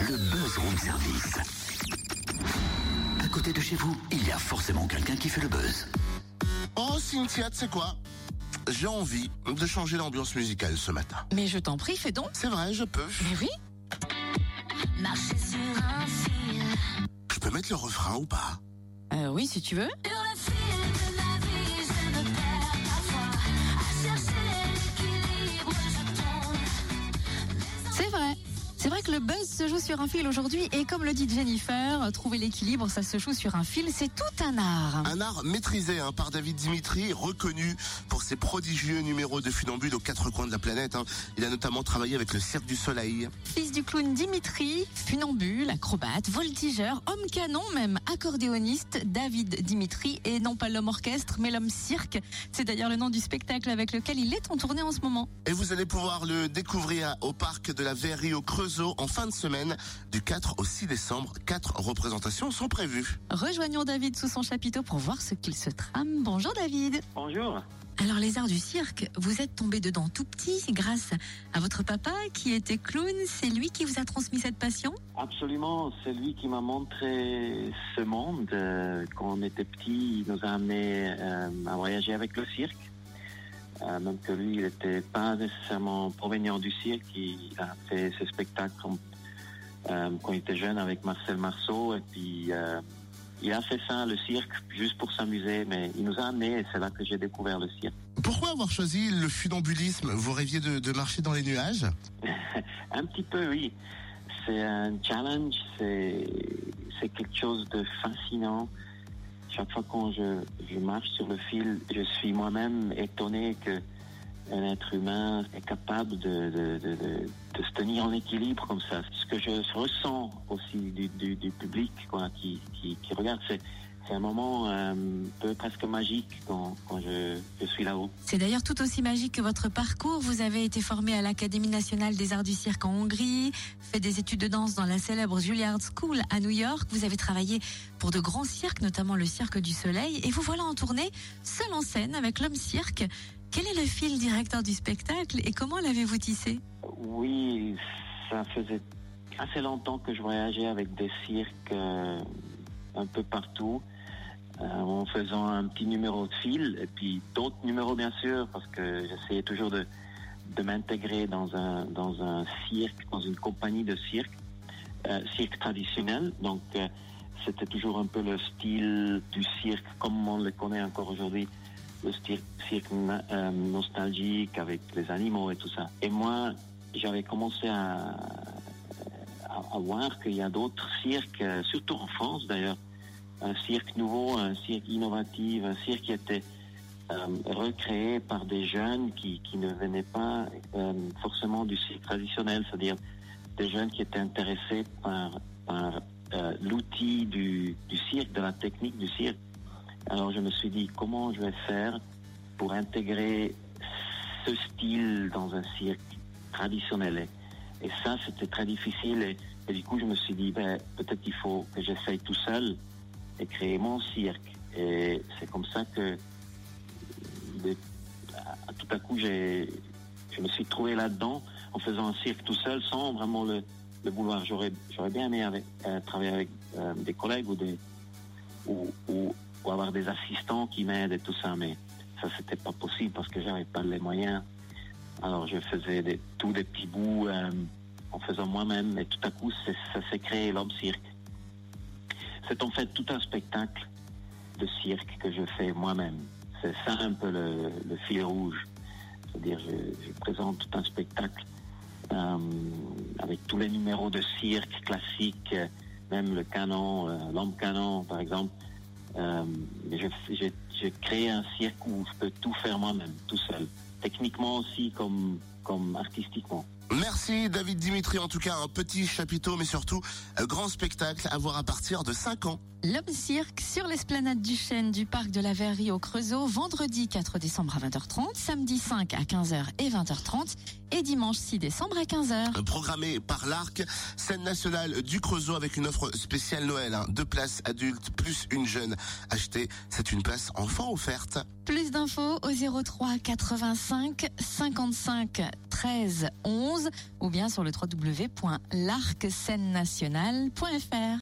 le buzz room service. À côté de chez vous, il y a forcément quelqu'un qui fait le buzz. Oh Cynthia, tu sais quoi? J'ai envie de changer l'ambiance musicale ce matin. Mais je t'en prie, fais donc. C'est vrai, je peux. Mais oui. Marcher sur un fil. Je peux mettre le refrain ou pas? Euh, oui, si tu veux. C'est vrai que le buzz se joue sur un fil aujourd'hui et comme le dit Jennifer, trouver l'équilibre, ça se joue sur un fil, c'est tout un art. Un art maîtrisé hein, par David Dimitri, reconnu pour ses prodigieux numéros de funambule aux quatre coins de la planète. hein. Il a notamment travaillé avec le Cirque du Soleil. Fils du clown Dimitri, funambule, acrobate, voltigeur, homme canon même, accordéoniste, David Dimitri et non pas l'homme orchestre mais l'homme cirque. C'est d'ailleurs le nom du spectacle avec lequel il est en tournée en ce moment. Et vous allez pouvoir le découvrir au parc de la Verrerie au En fin de semaine. Du 4 au 6 décembre, quatre représentations sont prévues. Rejoignons David sous son chapiteau pour voir ce qu'il se trame. Bonjour David. Bonjour. Alors les arts du cirque, vous êtes tombé dedans tout petit grâce à votre papa qui était clown. C'est lui qui vous a transmis cette passion? Absolument, c'est lui qui m'a montré ce monde. Euh, quand on était petit, il nous a amené euh, à voyager avec le cirque. Euh, même que lui, il n'était pas nécessairement provenant du cirque. Il a fait ses spectacles euh, quand il était jeune avec Marcel Marceau. Et puis, euh, il a fait ça, le cirque, juste pour s'amuser. Mais il nous a amenés et c'est là que j'ai découvert le cirque. Pourquoi avoir choisi le funambulisme? Vous rêviez de, de marcher dans les nuages? Un petit peu, oui. C'est un challenge, c'est quelque chose de fascinant. Chaque fois quand je, je marche sur le fil, je suis moi-même étonné que un être humain est capable de, de, de, de, se tenir en équilibre comme ça. Ce que je ressens aussi du, du, public quoi, qui, qui, regarde, c'est un moment euh, peu presque magique quand, quand je, je suis là-haut. C'est d'ailleurs tout aussi magique que votre parcours. Vous avez été formé à l'Académie nationale des arts du cirque en Hongrie, fait des études de danse dans la célèbre Juilliard School à New York. Vous avez travaillé pour de grands cirques, notamment le Cirque du Soleil, et vous voilà en tournée, seul en scène avec l'homme cirque. Quel est le fil directeur du spectacle et comment l'avez-vous tissé? Oui, ça faisait assez longtemps que je voyageais avec des cirques euh, un peu partout, euh, en faisant un petit numéro de fil et puis d'autres numéros bien sûr, parce que j'essayais toujours de, de m'intégrer dans un, dans un cirque, dans une compagnie de cirque, euh, cirque traditionnel. Donc c'était toujours un peu le style du cirque comme on le connaît encore aujourd'hui le cirque nostalgique avec les animaux et tout ça. Et moi, j'avais commencé à, voir qu'il y a d'autres cirques, surtout en France d'ailleurs, un cirque nouveau, un cirque innovatif, un cirque qui était euh, recréé par des jeunes qui, qui ne venaient pas euh, forcément du cirque traditionnel, c'est-à-dire des jeunes qui étaient intéressés par, euh, l'outil du cirque, de la technique du cirque. Alors je me suis dit comment je vais faire pour intégrer ce style dans un cirque traditionnel? Et, ça, c'était très difficile. Et, du coup, je me suis dit, ben, peut-être qu'il faut que j'essaye tout seul et créer mon cirque. Et c'est comme ça que, tout à coup, j'ai, je me suis trouvé là-dedans en faisant un cirque tout seul sans vraiment le, vouloir. J'aurais, j'aurais bien aimé euh, travailler avec euh, des collègues ou des, ou, ou avoir des assistants qui m'aident et tout ça, mais ça c'était pas possible parce que j'avais pas les moyens. Alors je faisais tous des petits bouts euh, en faisant moi-même et tout à coup ça s'est créé l'homme cirque. C'est en fait tout un spectacle de cirque que je fais moi-même. C'est ça un peu le, fil rouge. C'est-à-dire je, je présente tout un spectacle euh, avec tous les numéros de cirque classiques, euh, même le canon, l'homme canon par exemple. Euh, j'ai créé un cirque où je peux tout faire moi-même, tout seul. Techniquement aussi comme, comme artistiquement. Merci David Dimitri, en tout cas un petit chapiteau, mais surtout un grand spectacle à voir à partir de 5 ans. L'Homme Cirque sur l'esplanade du Chêne du parc de la Verrerie au Creusot, vendredi 4 décembre à 20h30, samedi 5 à 15h et 20h30 et dimanche 6 décembre à 15h. Programmé par l'Arc, scène nationale du Creusot avec une offre spéciale Noël. hein. Deux places adultes plus une jeune achetée. C'est une place enfant offerte. Plus d'infos au 03 85 55 13 11 ou bien sur le www.larcscenenationale.fr.